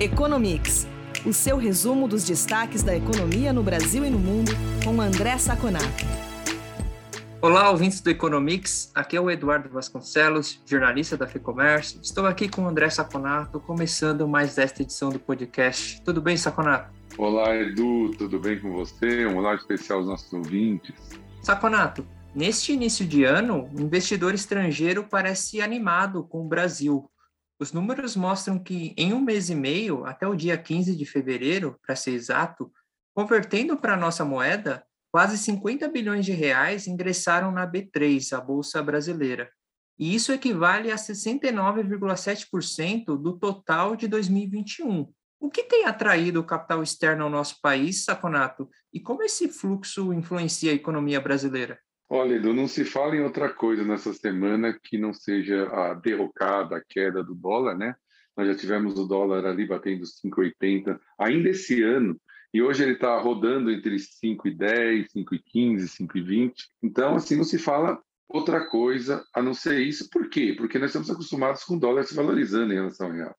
Economics, o seu resumo dos destaques da economia no Brasil e no mundo, com André Saconato. Olá, ouvintes do Economics. Aqui é o Eduardo Vasconcelos, jornalista da FEComércio. Estou aqui com o André Saconato, começando mais esta edição do podcast. Tudo bem, Saconato? Olá, Edu, tudo bem com você? Um olá especial aos nossos ouvintes. Saconato, neste início de ano, o investidor estrangeiro parece animado com o Brasil. Os números mostram que em um mês e meio, até o dia 15 de fevereiro, para ser exato, convertendo para nossa moeda, quase 50 bilhões de reais ingressaram na B3, a Bolsa Brasileira. E isso equivale a 69,7% do total de 2021. O que tem atraído o capital externo ao nosso país, Saconato? E como esse fluxo influencia a economia brasileira? Olha, Edu, não se fala em outra coisa nessa semana que não seja a derrocada, a queda do dólar, né? Nós já tivemos o dólar ali batendo 5,80 ainda esse ano, e hoje ele está rodando entre 5,10, 5,15, 5,20. Então, assim, não se fala outra coisa a não ser isso. Por quê? Porque nós estamos acostumados com o dólar se valorizando em relação ao real.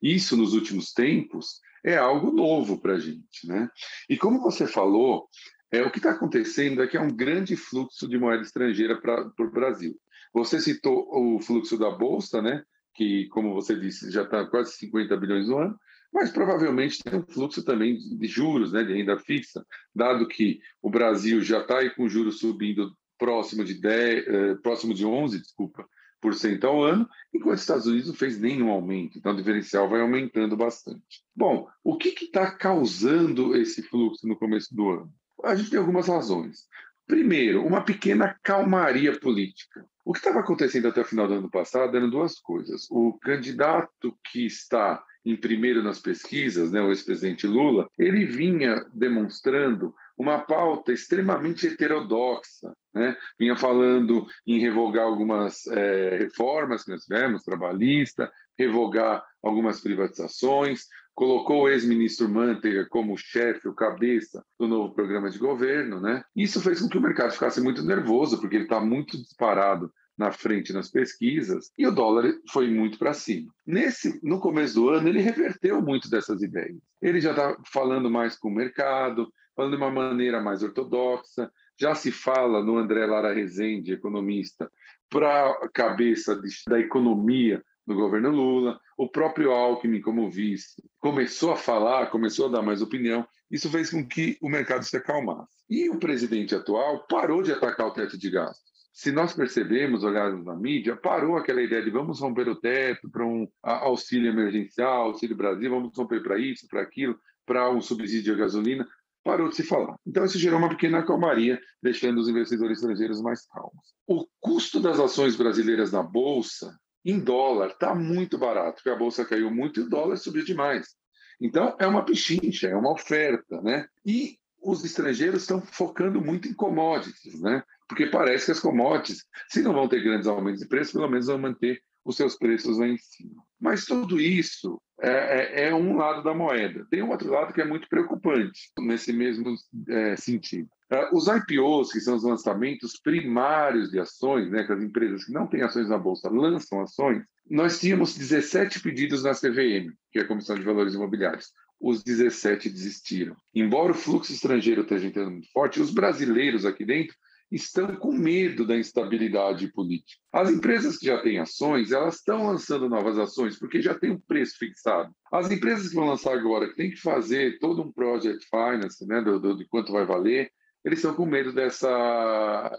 Isso, nos últimos tempos, é algo novo para a gente, né? E como você falou, é, o que está acontecendo é que é um grande fluxo de moeda estrangeira para o Brasil. Você citou o fluxo da Bolsa, né? que, como você disse, já está quase 50 bilhões no ano, mas provavelmente tem um fluxo também de juros, né, de renda fixa, dado que o Brasil já está com juros subindo próximo de 10, eh, próximo de 11, desculpa, por cento ao ano, enquanto os Estados Unidos não fez nenhum aumento, então o diferencial vai aumentando bastante. Bom, o que está causando esse fluxo no começo do ano? A gente tem algumas razões. Primeiro, uma pequena calmaria política. O que estava acontecendo até o final do ano passado eram duas coisas. O candidato que está em primeiro nas pesquisas, né, o ex-presidente Lula, ele vinha demonstrando uma pauta extremamente heterodoxa, né? vinha falando em revogar algumas é, reformas que nós tivemos, trabalhista, revogar algumas privatizações, colocou o ex-ministro Manteiga como chefe, o cabeça do novo programa de governo, né? Isso fez com que o mercado ficasse muito nervoso, porque ele está muito disparado na frente nas pesquisas e o dólar foi muito para cima. Nesse, no começo do ano, ele reverteu muito dessas ideias. Ele já está falando mais com o mercado, falando de uma maneira mais ortodoxa. Já se fala no André Lara Rezende, economista, para a cabeça de, da economia no governo Lula, o próprio Alckmin, como vice, começou a falar, começou a dar mais opinião. Isso fez com que o mercado se acalmasse. E o presidente atual parou de atacar o teto de gastos. Se nós percebemos, olharmos na mídia, parou aquela ideia de vamos romper o teto para um auxílio emergencial, auxílio Brasil, vamos romper para isso, para aquilo, para um subsídio de gasolina. Parou de se falar. Então, isso gerou uma pequena calmaria, deixando os investidores estrangeiros mais calmos. O custo das ações brasileiras na Bolsa em dólar está muito barato, porque a bolsa caiu muito e o dólar subiu demais. Então, é uma pichincha, é uma oferta, né? E os estrangeiros estão focando muito em commodities, né? Porque parece que as commodities, se não vão ter grandes aumentos de preço, pelo menos vão manter os seus preços lá em cima. Mas tudo isso é, é, é um lado da moeda. Tem um outro lado que é muito preocupante nesse mesmo é, sentido. Uh, os IPOs, que são os lançamentos primários de ações, né, que as empresas que não têm ações na Bolsa lançam ações, nós tínhamos 17 pedidos na CVM, que é a Comissão de Valores Imobiliários. Os 17 desistiram. Embora o fluxo estrangeiro esteja entrando muito forte, os brasileiros aqui dentro estão com medo da instabilidade política. As empresas que já têm ações, elas estão lançando novas ações porque já tem um preço fixado. As empresas que vão lançar agora, que tem que fazer todo um project finance, né, do, do, de quanto vai valer, eles estão com medo dessa,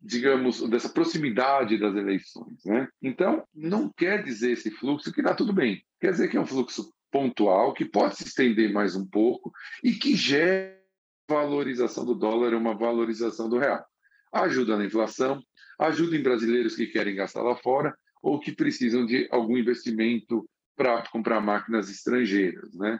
digamos, dessa proximidade das eleições. Né? Então, não quer dizer esse fluxo que está tudo bem. Quer dizer que é um fluxo pontual, que pode se estender mais um pouco e que gera valorização do dólar, uma valorização do real. Ajuda na inflação, ajuda em brasileiros que querem gastar lá fora ou que precisam de algum investimento para comprar máquinas estrangeiras. Né?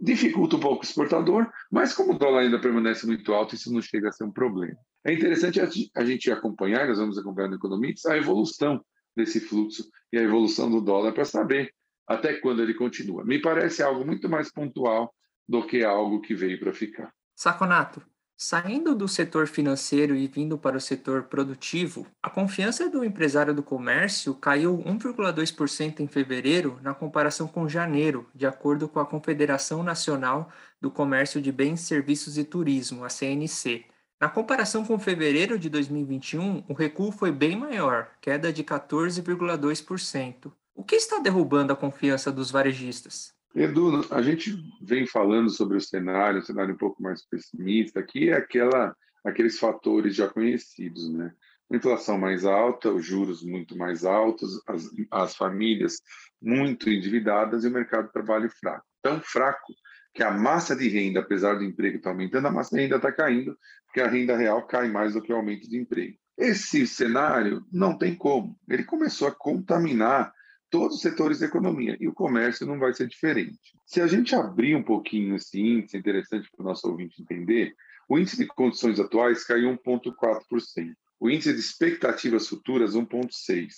dificulta um pouco o exportador, mas como o dólar ainda permanece muito alto, isso não chega a ser um problema. É interessante a gente acompanhar, nós vamos acompanhar no Economics, a evolução desse fluxo e a evolução do dólar para saber até quando ele continua. Me parece algo muito mais pontual do que algo que veio para ficar. Saconato, Saindo do setor financeiro e vindo para o setor produtivo, a confiança do empresário do comércio caiu 1,2% em fevereiro na comparação com janeiro, de acordo com a Confederação Nacional do Comércio de Bens, Serviços e Turismo, a CNC. Na comparação com fevereiro de 2021, o recuo foi bem maior, queda de 14,2%. O que está derrubando a confiança dos varejistas? Edu, a gente vem falando sobre o cenário, um cenário um pouco mais pessimista, que é aquela, aqueles fatores já conhecidos, né? inflação mais alta, os juros muito mais altos, as, as famílias muito endividadas e o mercado de trabalho fraco. Tão fraco que a massa de renda, apesar do emprego estar aumentando, a massa de renda está caindo, porque a renda real cai mais do que o aumento de emprego. Esse cenário não tem como. Ele começou a contaminar todos os setores da economia, e o comércio não vai ser diferente. Se a gente abrir um pouquinho esse índice, é interessante para o nosso ouvinte entender, o índice de condições atuais caiu 1,4%, o índice de expectativas futuras 1,6%,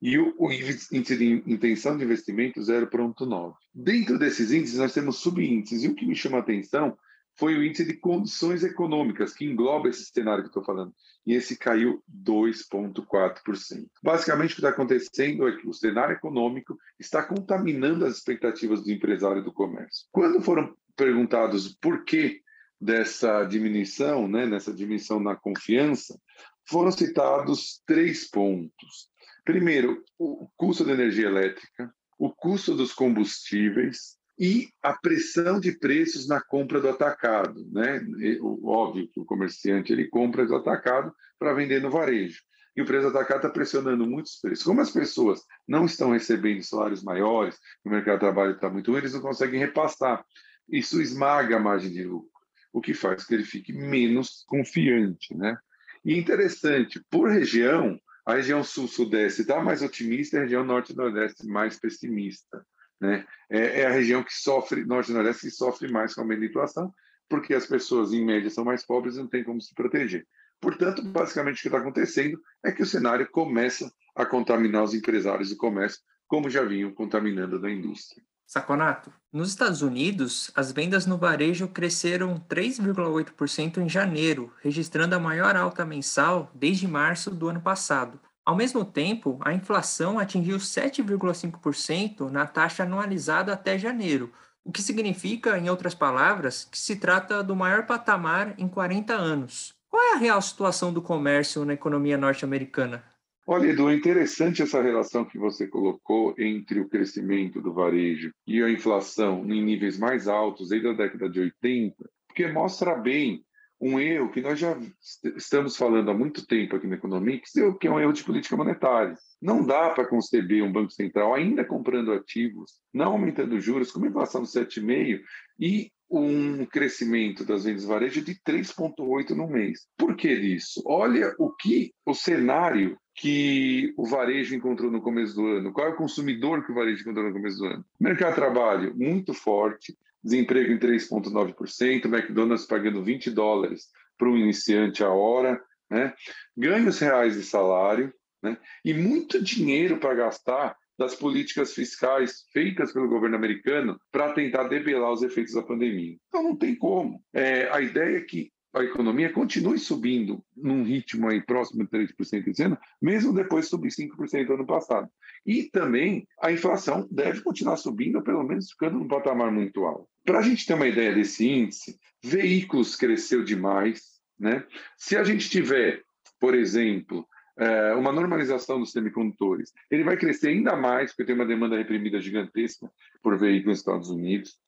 e o, o, índice de intenção de investimento 0,9%. Dentro desses índices, nós temos subíndices, e o que me chama a atenção foi o índice de condições econômicas, que engloba esse cenário que estou falando, e esse caiu 2,4%. Basicamente, o que está acontecendo é que o cenário econômico está contaminando as expectativas do empresário do comércio. Quando foram perguntados por que dessa diminuição, né, nessa diminuição na confiança, foram citados três pontos. Primeiro, o custo da energia elétrica, o custo dos combustíveis e a pressão de preços na compra do atacado, né? Óbvio que o comerciante ele compra do atacado para vender no varejo. E o preço do atacado está pressionando muitos preços. Como as pessoas não estão recebendo salários maiores, o mercado de trabalho está muito ruim, eles não conseguem repassar. Isso esmaga a margem de lucro, o que faz que ele fique menos confiante, né? E interessante, por região, a região sul-sudeste está mais otimista, a região norte-nordeste mais pessimista. Né? É, é, a região que sofre, norte e nordeste, que sofre mais com a aumento inflação, porque as pessoas, em média, são mais pobres e não têm como se proteger. Portanto, basicamente, o que está acontecendo é que o cenário começa a contaminar os empresários do comércio, como já vinham contaminando da indústria. Saconato, nos Estados Unidos, as vendas no varejo cresceram 3,8% em janeiro, registrando a maior alta mensal desde março do ano passado. Ao mesmo tempo, a inflação atingiu 7,5% na taxa anualizada até janeiro, o que significa, em outras palavras, que se trata do maior patamar em 40 anos. Qual é a real situação do comércio na economia norte-americana? Olha, Edu, é interessante essa relação que você colocou entre o crescimento do varejo e a inflação em níveis mais altos desde a década de 80, porque mostra bem um erro que nós já estamos falando há muito tempo aqui na economia, que é um erro de política monetária. Não dá para conceber um Banco Central ainda comprando ativos, não aumentando juros, com uma inflação de 7,5% e um crescimento das vendas varejo de 3,8% no mês. Por que disso? Olha o que o cenário que o varejo encontrou no começo do ano, qual é o consumidor que o varejo encontrou no começo do ano. Mercado de trabalho muito forte, desemprego em 3,9%, McDonald's pagando 20 dólares para um iniciante a hora, né? ganhos reais de salário né? e muito dinheiro para gastar das políticas fiscais feitas pelo governo americano para tentar debelar os efeitos da pandemia. Então não tem como. É, a ideia é que a economia continue subindo num ritmo aí próximo de 3% esse ano, mesmo depois de subir 5% ano passado. E também a inflação deve continuar subindo, ou pelo menos ficando num patamar muito alto. Para a gente ter uma ideia desse índice, veículos cresceu demais. Né? Se a gente tiver, por exemplo, é, uma normalização dos semicondutores, ele vai crescer ainda mais, porque tem uma demanda reprimida gigantesca por veículos nos Estados Unidos,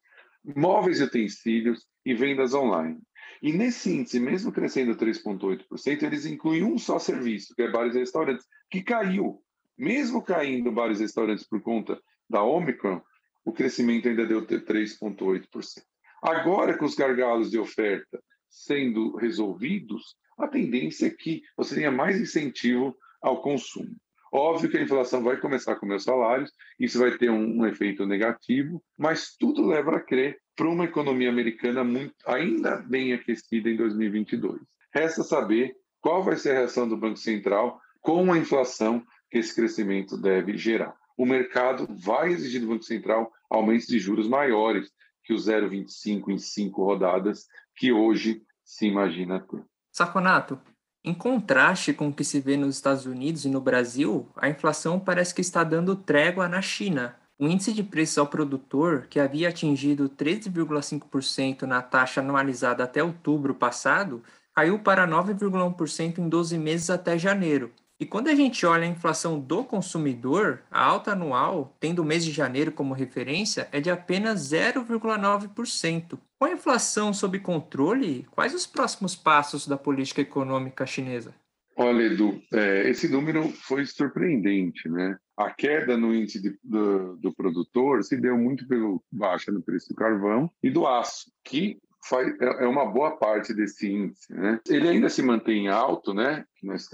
móveis e utensílios e vendas online. E nesse índice, mesmo crescendo 3,8%, eles incluem um só serviço, que é bares e restaurantes, que caiu. Mesmo caindo bares e restaurantes por conta da Omicron, o crescimento ainda deu 3,8%. Agora, com os gargalos de oferta sendo resolvidos, a tendência é que você tenha mais incentivo ao consumo. Óbvio que a inflação vai começar a comer os salários, isso vai ter um, um efeito negativo, mas tudo leva a crer para uma economia americana muito, ainda bem aquecida em 2022. Resta saber qual vai ser a reação do Banco Central com a inflação que esse crescimento deve gerar. O mercado vai exigir do Banco Central aumentos de juros maiores que o 0,25 em cinco rodadas, que hoje se imagina ter. Saconato, em contraste com o que se vê nos Estados Unidos e no Brasil, a inflação parece que está dando trégua na China. O índice de preços ao produtor, que havia atingido 13,5% na taxa anualizada até outubro passado, caiu para 9,1% em 12 meses até janeiro. E quando a gente olha a inflação do consumidor, a alta anual, tendo o mês de janeiro como referência, é de apenas 0,9%. Com a inflação sob controle, quais os próximos passos da política econômica chinesa? Olha, Edu, é, esse número foi surpreendente, né? A queda no índice de, do, do, produtor se deu muito pelo baixa no preço do carvão e do aço, que faz, é, é uma boa parte desse índice, né? Ele ainda se mantém alto, né? Nós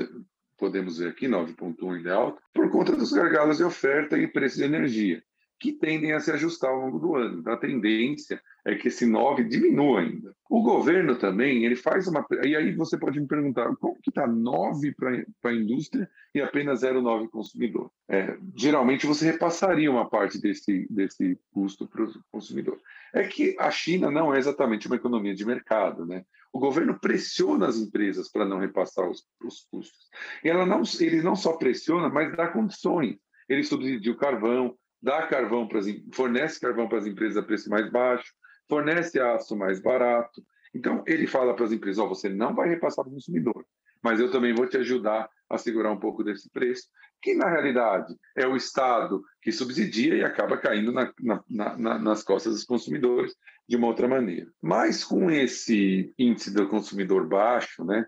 podemos ver aqui, 9,1 ainda é alto, por conta dos gargalos de oferta e preço de energia, que tendem a se ajustar ao longo do ano. Então, a tendência é que esse 9 diminua ainda. O governo também, ele faz uma... E aí você pode me perguntar, como que está 9 para a indústria e apenas 0,9 consumidor? É, geralmente você repassaria uma parte desse, desse custo para o consumidor. É que a China não é exatamente uma economia de mercado, né? O governo pressiona as empresas para não repassar os, os custos. E ela não, ele não só pressiona, mas dá condições. Ele subsidia o carvão, dá carvão para fornece carvão para as empresas a preço mais baixo, fornece aço mais barato. Então, ele fala para as empresas: oh, você não vai repassar para o consumidor, mas eu também vou te ajudar a segurar um pouco desse preço, que na realidade é o Estado que subsidia e acaba caindo na, na, na, nas costas dos consumidores de uma outra maneira. Mas com esse índice do consumidor baixo, né,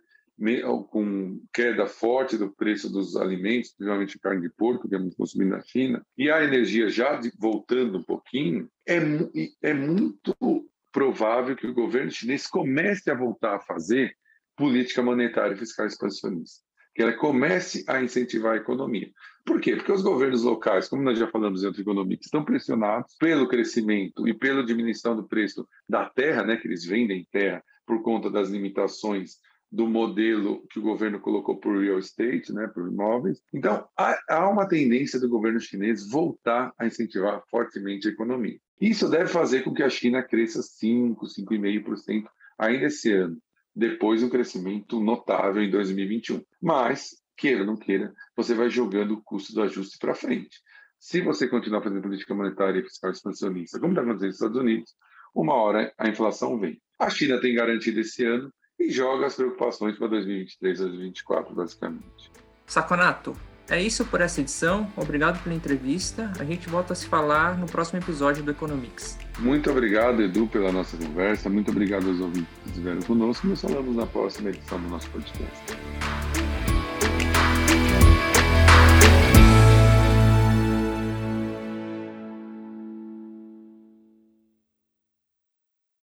com queda forte do preço dos alimentos, principalmente carne de porco, que é muito consumido na China, e a energia já voltando um pouquinho, é, é muito provável que o governo chinês comece a voltar a fazer política monetária e fiscal expansionista, que ela comece a incentivar a economia. Por quê? Porque os governos locais, como nós já falamos em outra economia, estão pressionados pelo crescimento e pela diminuição do preço da terra, né, que eles vendem terra por conta das limitações do modelo que o governo colocou por real estate, né, por imóveis. Então, há, há uma tendência do governo chinês voltar a incentivar fortemente a economia. Isso deve fazer com que a China cresça 5, 5,5% ainda esse ano, depois um crescimento notável em 2021. Mas, queira ou não queira, você vai jogando o custo do ajuste para frente. Se você continuar fazendo política monetária e fiscal expansionista, como está acontecendo nos Estados Unidos, uma hora a inflação vem. A China tem garantido esse ano e joga as preocupações para 2023 2024, basicamente. Saconato, é isso por essa edição. Obrigado pela entrevista. A gente volta a se falar no próximo episódio do Economics. Muito obrigado, Edu, pela nossa conversa. Muito obrigado aos ouvintes que estiveram conosco. Nos falamos na próxima edição do nosso podcast.